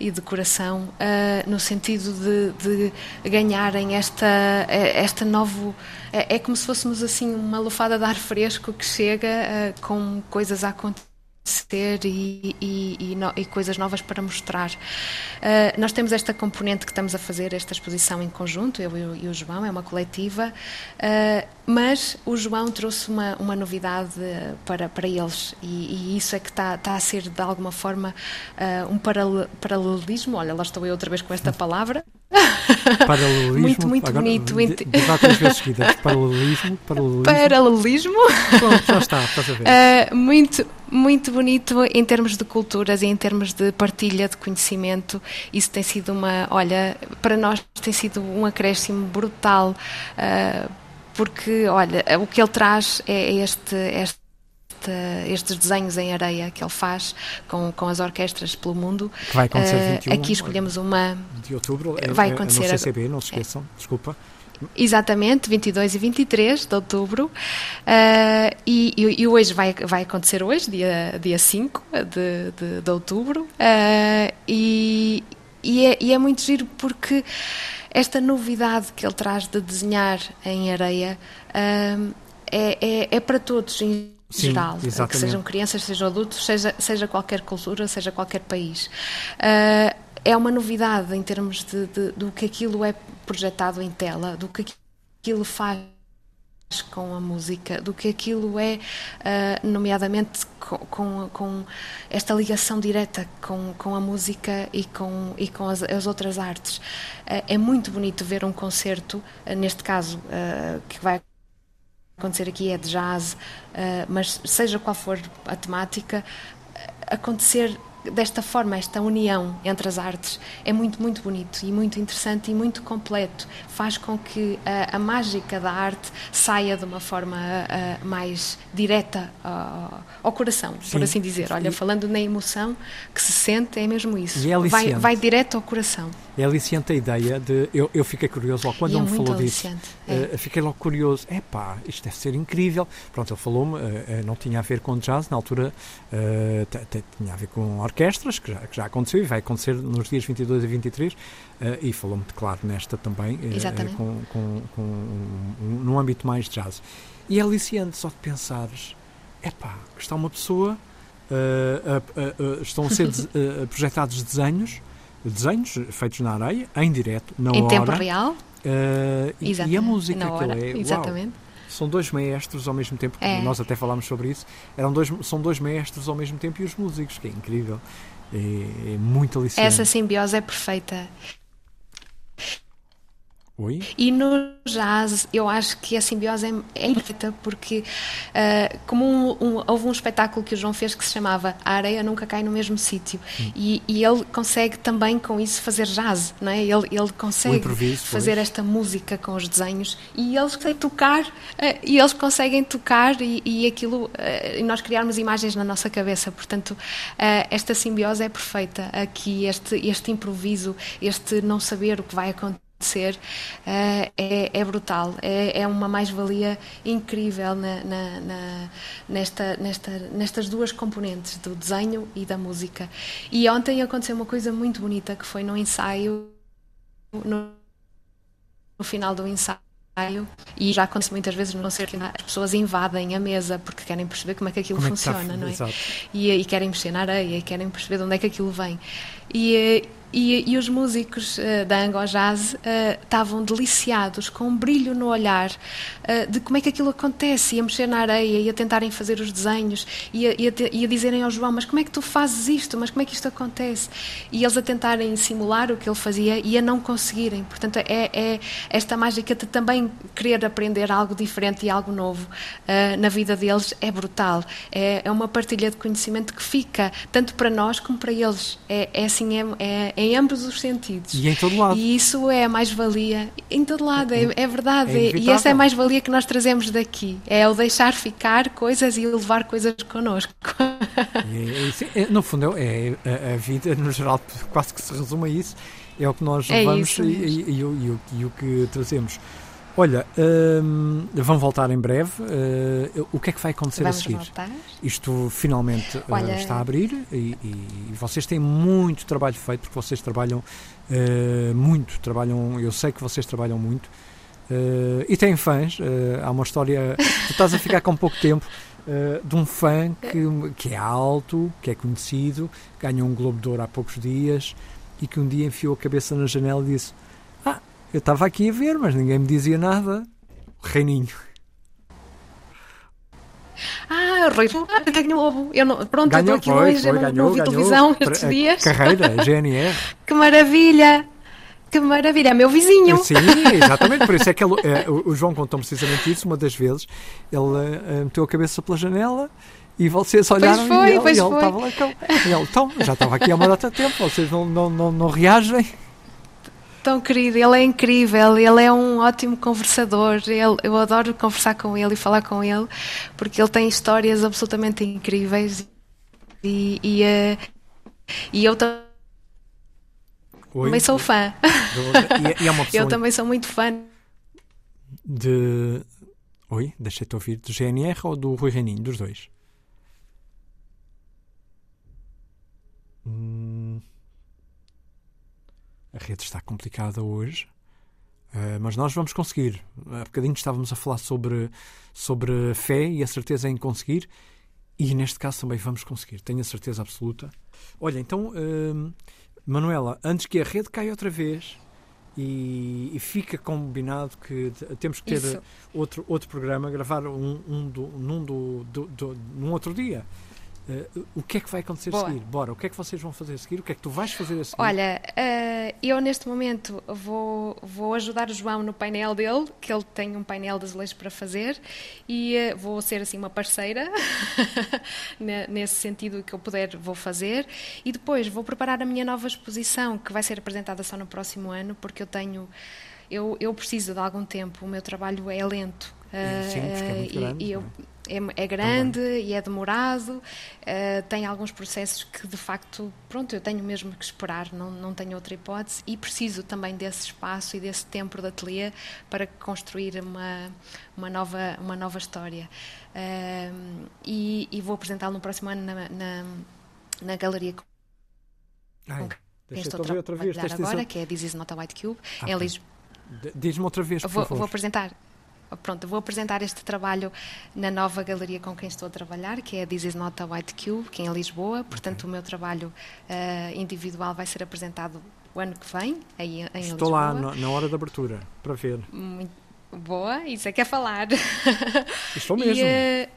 e de coração uh, no sentido de, ganharem esta esta novo é, é, como se fôssemos assim uma lufada de ar fresco que chega com coisas a acontecer ser e, e, e, no, e, coisas novas para mostrar. Uh, nós temos esta componente que estamos a fazer, esta exposição em conjunto, eu e o, João, é uma coletiva, uh, mas o João trouxe uma, uma novidade para, para eles e, isso é que está, está a ser de alguma forma uh, um paralelismo. Olha, lá estou eu outra vez com esta palavra. Paralelismo. Muito, muito Agora, bonito. De, de várias vezes seguidas. Paralelismo. Paralelismo. Paralelismo. Pronto, já está, estás a ver. Muito, muito bonito em termos de culturas e em termos de partilha de conhecimento. Isso tem sido uma, olha, para nós tem sido um acréscimo brutal, uh, porque, olha, o que ele traz é este, este estes desenhos em areia que ele faz com, com as orquestras pelo mundo. Que vai acontecer uh, 21, aqui escolhemos uma. De outubro, vai acontecer no CCB, não se esqueçam, é. desculpa. Exatamente, 22 e 23 de outubro. Uh, e, e, hoje vai, vai acontecer hoje, dia, dia 5 de, de, de outubro. Uh, e, e é, e, é, muito giro porque esta novidade que ele traz de desenhar em areia uh, é, é, é, para todos em Sim, geral, exatamente. que sejam crianças, sejam adultos, seja, seja qualquer cultura, seja qualquer país. é uma novidade em termos de, de, do que aquilo é projetado em tela, do que aquilo faz com a música, do que aquilo é, uh, nomeadamente com, com, com, esta ligação direta com, com a música e com, e com as, as outras artes. Uh, é muito bonito ver um concerto, uh, neste caso, que vai acontecer aqui é de jazz, mas seja qual for a temática, acontecer desta forma, esta união entre as artes é muito, muito bonito e muito interessante e muito completo. Faz com que a, a mágica da arte saia de uma forma a, a, mais direta ao, ao coração, Sim. por assim dizer. Olha, falando na emoção que se sente, é mesmo isso. É vai, vai direto ao coração. É aliciante a ideia de. Eu, eu fiquei curioso quando ele é me falou disso. É. Uh, fiquei logo curioso. É pá, isto deve ser incrível. Pronto, ele falou-me, uh, não tinha a ver com jazz, na altura uh, tinha a ver com orquestras, que já, que já aconteceu e vai acontecer nos dias 22 e 23. e falou-me, claro, nesta também, com, com, com um, num âmbito mais de jazz. E é aliciante só de pensares: é pá, está uma pessoa. estão a ser projetados desenhos desenhos feitos na areia, em direto, na em hora. Em tempo real? Uh, e, e, a música, na hora. é. Exatamente. Uau, são dois maestros ao mesmo tempo, é. nós até falámos sobre isso. Eram dois, são dois maestros ao mesmo tempo e os músicos, que é incrível. É, é muito aliciante. Essa simbiose é perfeita. Oi? E no jazz, eu acho que a simbiose é, é perfeita, porque uh, como um, um, houve um espetáculo que o João fez que se chamava A Areia Nunca Cai no Mesmo Sítio, hum. e, e, ele consegue também com isso fazer jazz, não é? ele, ele consegue fazer pois. esta música com os desenhos e eles conseguem tocar, uh, e eles conseguem tocar e, e aquilo, uh, e nós criarmos imagens na nossa cabeça, portanto, esta simbiose é perfeita aqui, este, este improviso, este não saber o que vai acontecer ser uh, é, é, brutal, é, é uma mais-valia incrível na, na, na, nesta, nesta, nestas duas componentes, do desenho e da música. E ontem aconteceu uma coisa muito bonita que foi no ensaio, no, no final do ensaio. E já acontece muitas vezes no concerto, as pessoas invadem a mesa porque querem perceber como é que aquilo como funciona, é que está, não é? E, e, querem mexer na areia, e querem perceber de onde é que aquilo vem. E, eh, e, e, os músicos uh, da Ango Jazz uh, estavam deliciados, com um brilho no olhar, uh, de como é que aquilo acontece, e a mexer na areia, e a tentarem fazer os desenhos, e a, e, a e a, dizerem ao João, mas como é que tu fazes isto, mas como é que isto acontece? E eles a tentarem simular o que ele fazia e a não conseguirem. Portanto, é, é esta mágica de também querer aprender algo diferente e algo novo na vida deles é brutal. É, é, uma partilha de conhecimento que fica, tanto para nós como para eles. É, é assim, é, é em ambos os sentidos. E em todo lado. E isso é a mais-valia. Em todo lado, é, é verdade. É e essa é a mais-valia que nós trazemos daqui. É o deixar ficar coisas e levar coisas connosco. É, é, no fundo, é, a, a, vida, no geral, quase que se resume a isso. É o que nós é levamos e, e, e, e, o que trazemos. Olha, hum, vão voltar em breve. Uh, o que é que vai acontecer Vamos a seguir? Voltar. Isto finalmente uh, está a abrir e, e, vocês têm muito trabalho feito, porque vocês trabalham uh, muito, trabalham, eu sei que vocês trabalham muito. e têm fãs, há uma história. Tu estás a ficar com pouco tempo de um fã que, que é alto, que é conhecido, ganhou um Globo de Ouro há poucos dias e que um dia enfiou a cabeça na janela e disse: eu estava aqui a ver, mas ninguém me dizia nada. O reininho. Ah, Rui ganhou. Eu não, pronto, ganhou, eu estou aqui hoje, eu não, ganhou, não vi ganhou, televisão estes dias. Carreira, GNR. que maravilha! Que maravilha, é meu vizinho. Sim, exatamente, por isso é que ele, é, o João contou precisamente isso uma das vezes. Ele é, meteu a cabeça pela janela e vocês olharam pois foi, e ele, pois e ele estava lá. E ele, então, já estava aqui há uma data de tempo, vocês não, não, não, não reagem tão querido, ele é incrível, ele é um ótimo conversador, ele, eu adoro conversar com ele e falar com ele, porque ele tem histórias absolutamente incríveis e, e, uh, e eu também sou fã. E, e é pessoa eu também sou muito fã. De. Oi, deixei-te ouvir. Do GNR ou do Rui Reininho? Dos dois? Hum a rede está complicada hoje, uh, mas nós vamos conseguir. Há bocadinho estávamos a falar sobre, sobre a fé e a certeza em conseguir, e neste caso também vamos conseguir, tenho a certeza absoluta. Olha, então, uh, Manuela, antes que a rede caia outra vez e, e fica combinado que temos que ter outro, outro programa, gravar um, um, do, num, do, do, do, num outro dia. Uh, o que é que vai acontecer Boa. a seguir? Bora, o que é que vocês vão fazer a seguir? O que é que tu vais fazer a seguir? Olha, uh, eu neste momento vou, vou ajudar o João no painel dele, que ele tem um painel de azulejos para fazer, e uh, vou ser assim uma parceira, nesse sentido que eu puder, vou fazer. E depois vou preparar a minha nova exposição, que vai ser apresentada só no próximo ano, porque eu tenho. Eu, eu preciso de algum tempo, o meu trabalho é lento. Sim, é muito grande, e, e eu, é, é grande Também. e é demorado, uh, tem alguns processos que de facto, pronto, eu tenho mesmo que esperar, não, não tenho outra hipótese e preciso também desse espaço e desse tempo de ateliê para construir uma, uma, nova, uma nova história. Uh, e, e, vou apresentá-lo no próximo ano na, na, na Galeria Ai, deixa ver outra vez. agora, que é This is not a White Cube, ah, em Lisboa. Diz-me outra vez, por vou, favor. Vou apresentar pronto, vou apresentar este trabalho na nova galeria com quem estou a trabalhar, que é a This Is Not a White Cube, que é em Lisboa. Portanto, o meu trabalho uh, individual vai ser apresentado o ano que vem, aí em Estou Lisboa. lá no, na hora da abertura, para ver. Muito boa, isso é que é falar. Estou mesmo. E, uh,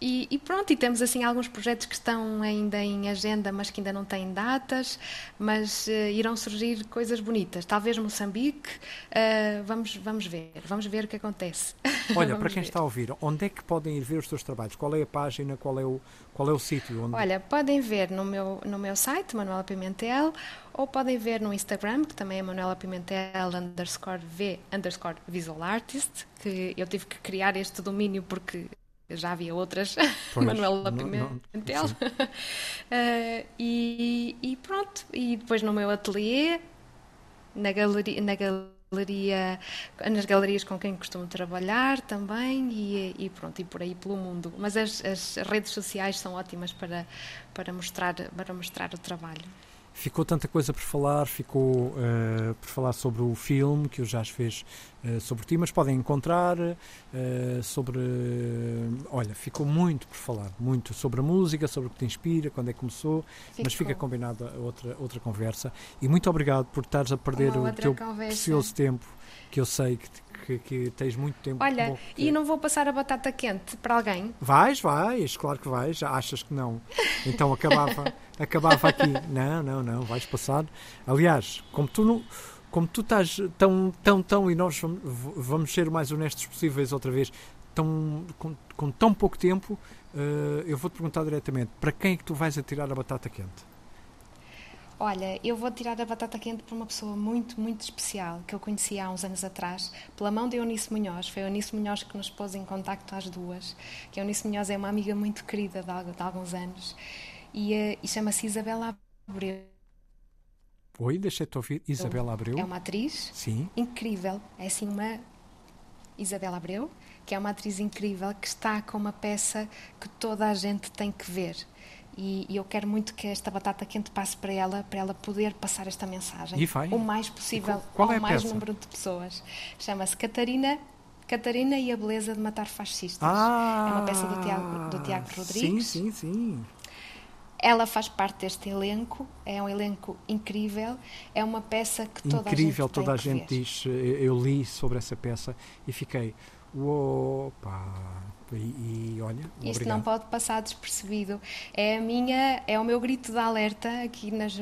e, e, pronto, e temos assim alguns projetos que estão ainda em agenda, mas que ainda não têm datas, mas uh, irão surgir coisas bonitas. Talvez Moçambique, uh, vamos, vamos ver, vamos ver o que acontece. Olha, para quem ver. está a ouvir, onde é que podem ir ver os teus trabalhos? Qual é a página, qual é o, qual é o sítio? Onde... Olha, podem ver no meu, no meu site, Manuela Pimentel, ou podem ver no Instagram, que também é Manuela Pimentel underscore V underscore visual artist, que eu tive que criar este domínio porque já havia outras, pois, Manuela Pimentel. uh, e, e, pronto, e depois no meu ateliê, na galeria, na galeria, nas galerias com quem costumo trabalhar também e, e pronto, e por aí pelo mundo. Mas as, as redes sociais são ótimas para, para, mostrar, para mostrar o trabalho. Ficou tanta coisa por falar, ficou uh, por falar sobre o filme que o Jazz fez uh, sobre ti, mas podem encontrar uh, sobre. olha, ficou muito por falar, muito sobre a música, sobre o que te inspira, quando é que começou, ficou. mas fica combinada outra, outra conversa. E muito obrigado por estares a perder Uma o teu conversa. precioso tempo, que eu sei que, que, que tens muito tempo. Olha, e não vou passar a batata quente para alguém? Vais, vais, claro que vais. Achas que não? Então acabava, acabava aqui. Não, não, não, vais passar. Aliás, como tu não como tu estás tão, tão, tão, e nós vamos ser o mais honestos possíveis outra vez, tão, com, com tão pouco tempo, uh, eu vou-te perguntar diretamente, para quem é que tu vais atirar a batata quente? Olha, eu vou tirar a batata quente para uma pessoa muito, muito especial que eu conheci há uns anos atrás, pela mão de Eunice Munhoz. Foi Eunice Munhoz que nos pôs em contacto às duas. Que Eunice Munhoz é uma amiga muito querida de, de alguns anos e, uh, e chama-se Isabela Abreu. Oi, deixei-te ouvir. Isabela Abreu. É uma atriz Sim. incrível. É assim uma Isabela Abreu, que é uma atriz incrível que está com uma peça que toda a gente tem que ver e, e, eu quero muito que esta batata quente passe para ela, para ela poder passar esta mensagem o mais possível qual, qual ao é mais peça? número de pessoas. Chama-se Catarina Catarina e a Beleza de Matar Fascistas. Ah, é uma peça do Tiago, do Tiago Rodrigues. Sim, sim, sim. Ela faz parte deste elenco, é um elenco incrível, é uma peça que toda incrível, a gente toda a gente diz. Eu li sobre essa peça e fiquei, opa, e, e olha, Isto obrigado. não pode passar despercebido. É a minha, é o meu grito de alerta aqui nas,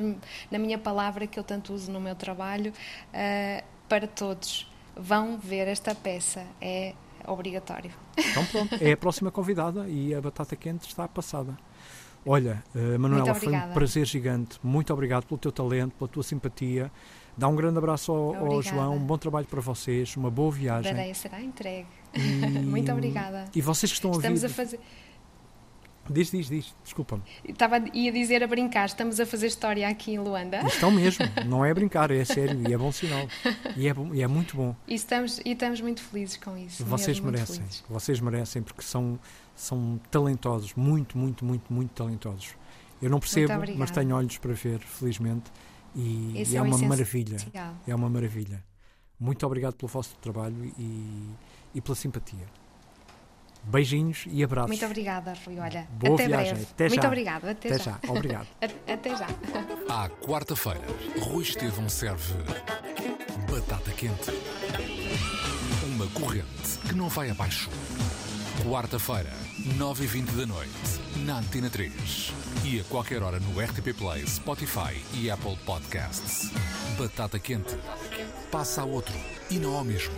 na minha palavra que eu tanto uso no meu trabalho uh, para todos. Vão ver esta peça. É obrigatório. Então pronto, é a próxima convidada e a batata quente está passada. Olha, uh, Manuela, foi um prazer gigante. Muito obrigado pelo teu talento, pela tua simpatia. Dá um grande abraço ao, ao João, um bom trabalho para vocês, uma boa viagem. Tarefa será entregue. E, Muito obrigada. E vocês que estão a ouvir... Estamos a fazer... Diz, diz, diz, desculpa-me. Estava, ia dizer a brincar, estamos a fazer história aqui em Luanda. Estão mesmo, não é brincar, é sério e é bom sinal. E é, bom, e é muito bom. E estamos, e estamos muito felizes com isso. Vocês merecem, vocês merecem porque são, são talentosos, muito, muito, muito, muito talentosos. Eu não percebo, mas tenho olhos para ver, felizmente. E, e é, é uma maravilha. É uma maravilha. Muito obrigado pelo vosso trabalho e, e pela simpatia. Beijinhos e abraços. Muito obrigada, Rui. Olha, Boa até viagem. breve. Até Muito já. obrigado. Até, até já. já. Obrigado. até já. À quarta-feira, Rui Estevão serve Batata Quente. Uma corrente que não vai abaixo. Quarta-feira, 9h20 da noite, na Antena 3. E a qualquer hora no RTP Play, Spotify e Apple Podcasts. Batata Quente. Passa a outro e não ao mesmo.